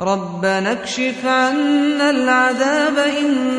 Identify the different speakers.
Speaker 1: رَبَّنَا اكْشِفْ عَنَّا الْعَذَابَ إِنَّا